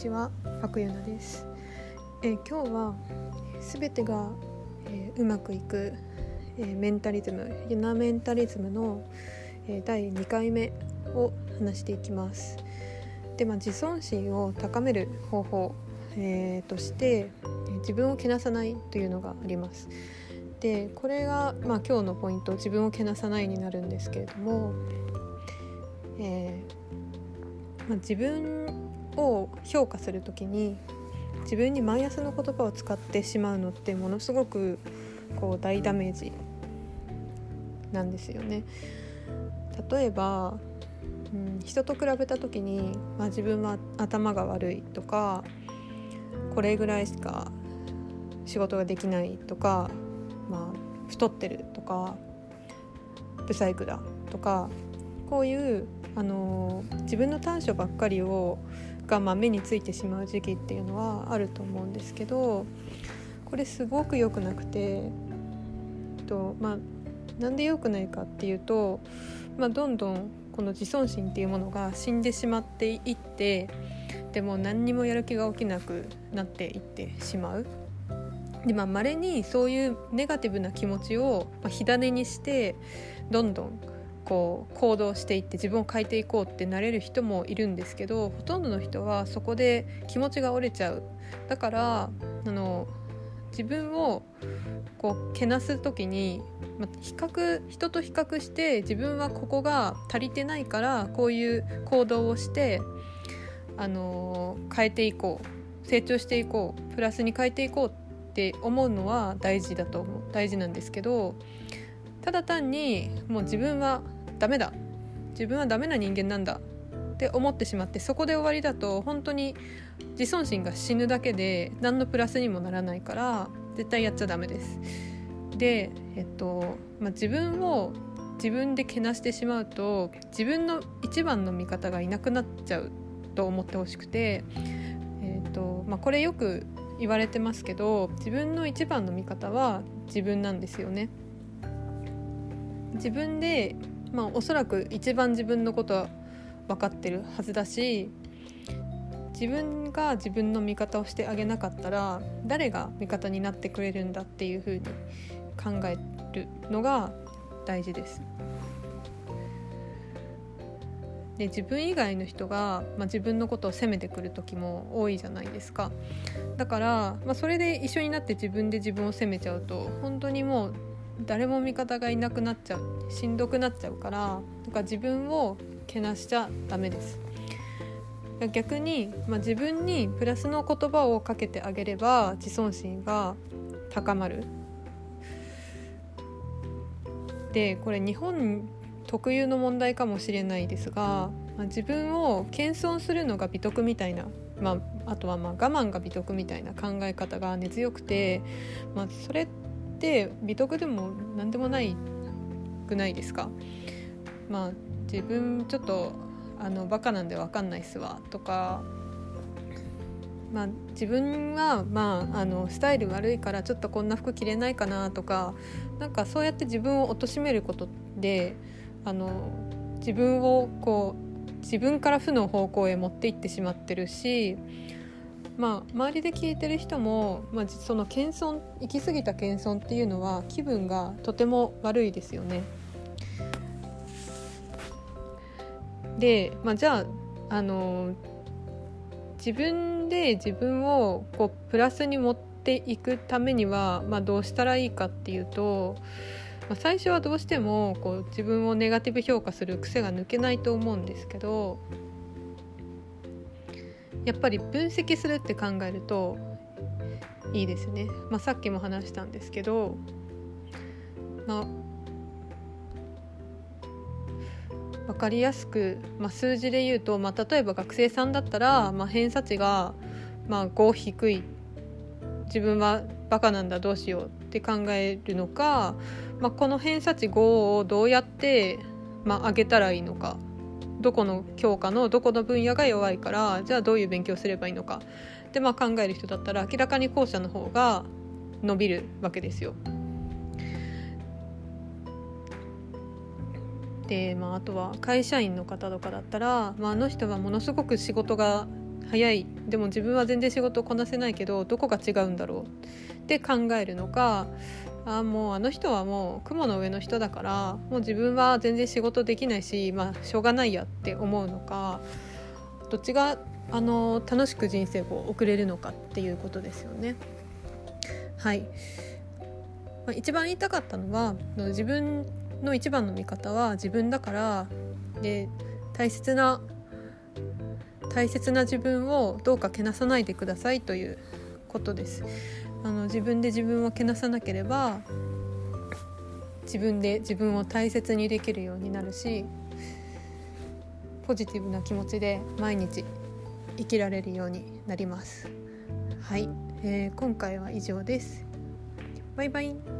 ちは、パクユナです。えー今日はすべてが、えーうまくいく、えーメンタリズム、ユナメンタリズムの、えー第2回目を話していきます。で、まあ、自尊心を高める方法、えーとしてえ自分をけなさないというのがあります。でこれが、まあ、今日のポイント自分をけなさないになるんですけれども、えーまあ、自分を評価する時に自分にマイナスの言葉を使ってしまうのってものすごくこう大ダメージなんですよね。例えば、うん、人と比べた時に、まあ、自分は頭が悪いとかこれぐらいしか仕事ができないとか、まあ、太ってるとかブサイクだとかこういう、あのー自分の短所ばっかりをが、まあ、目についてしまう時期っていうのはあると思うんですけどこれすごく良くなくて、えっとまあ、なんで良くないかっていうと、まあ、どんどんこの自尊心っていうものが死んでしまっていってでも何にもやる気が起きなくなっていってしまう。でまあ、稀にそういうネガティブな気持ちを、火種にしてどんどんこう行動していって自分を変えていこうってなれる人もいるんですけどほとんどの人はそこで気持ちが折れちゃう。だからあの自分をこうけなす時に、まあ、比較人と比較して自分はここが足りてないからこういう行動をしてあの変えていこう。成長していこう。プラスに変えていこうって思うのは大事だと思う。大事なんですけどただ単にもう自分はダメだ自分はダメな人間なんだって思ってしまってそこで終わりだと本当に自尊心が死ぬだけで何のプラスにもならないから絶対やっちゃダメです。で、えっとまあ、自分を自分でけなしてしまうと自分の一番の味方がいなくなっちゃうと思ってほしくて、えっとまあ、これよく言われてますけど自分の一番の味方は自分なんですよね。自分で、まあ、おそらく一番自分のことは分かってるはずだし自分が自分の味方をしてあげなかったら誰が味方になってくれるんだっていうふうに考えるのが大事です。で自分以外の人が、まあ、自分のことを責めてくる時も多いじゃないですかだから、まあ、それで一緒になって自分で自分を責めちゃうと本当にもう誰も味方がいなくなっちゃうしんどくなっちゃうからなんか自分をけなしちゃダメです。逆に、まあ、自分にプラスの言葉をかけてあげれば自尊心が高まる。でこれ日本特有の問題かもしれないですが、まあ、自分を謙遜するのが美徳みたいな、まあ、あとはまあ我慢が美徳みたいな考え方が根強くて、まあ、それって美徳でも何でもないくないですか？まあ、自分ちょっとあのバカなんで分かんないっすわとか、まあ、自分は、まあ、あのスタイル悪いからちょっとこんな服着れないかなとかなんかそうやって自分を貶めることであの自分をこう自分から負の方向へ持っていってしまってるし、まあ、周りで聞いてる人も、まあ、その謙遜行き過ぎた謙遜っていうのは気分がとても悪いですよね。で、まあ、じゃああの自分で自分をこうプラスに持っていくためには、まあ、どうしたらいいかっていうと、まあ、最初はどうしてもこう自分をネガティブ評価する癖が抜けないと思うんですけどやっぱり分析するって考えるといいですね。まあ、さっきも話したんですけど、まあ分かりやすく、まあ、数字で言うと、まあ、例えば学生さんだったら、まあ、偏差値が、まあ、5低い自分はバカなんだどうしようって考えるのか、まあ、この偏差値5をどうやって、まあ、上げたらいいのかどこの教科のどこの分野が弱いからじゃあどういう勉強すればいいのか。で、まあ、考える人だったら明らかに後者の方が伸びるわけですよ。で、まあ、あとは会社員の方とかだったら、まあ、あの人はものすごく仕事が早い。でも自分は全然仕事をこなせないけどどこが違うんだろう。って考えるのかあもうあの人はもう雲の上の人だからもう自分は全然仕事できないしまあしょうがないやって思うのかどっちがあの楽しく人生を送れるのかっていうことですよね。はい、まあ、一番言いたかったのは自分の一番の味方は自分だからで大切な大切な自分をどうかけなさないでくださいということですあの自分で自分をけなさなければ自分で自分を大切にできるようになるしポジティブな気持ちで毎日生きられるようになります。はい、えー、今回は以上です。バイバイ。